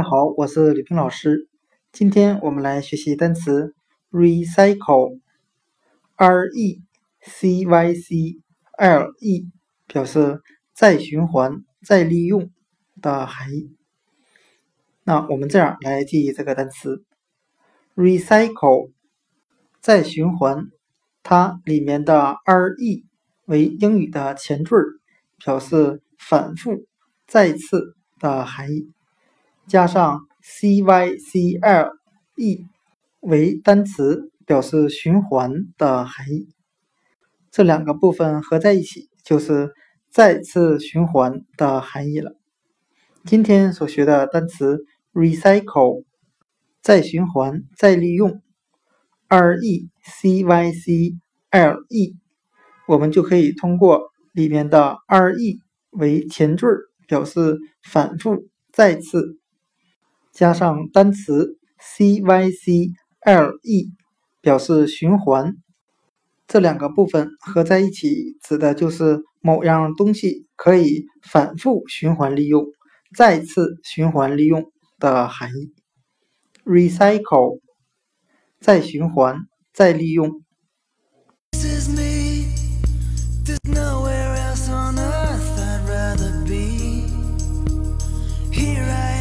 大家好，我是吕平老师。今天我们来学习单词 recycle，r e c y c l e，表示再循环、再利用的含义。那我们这样来记忆这个单词 recycle，再循环，它里面的 r e 为英语的前缀，表示反复、再次的含义。加上 c y c l e 为单词，表示循环的含义。这两个部分合在一起，就是再次循环的含义了。今天所学的单词 recycle，再循环、再利用，r e c y c l e，我们就可以通过里面的 r e 为前缀，表示反复、再次。加上单词 C Y C L E 表示循环这两个部分合在一起指的就是某样东西可以反复循环利用再次循环利用的含义 recycle 再循环再利用 this is me there's nowhere else on earth I rather be here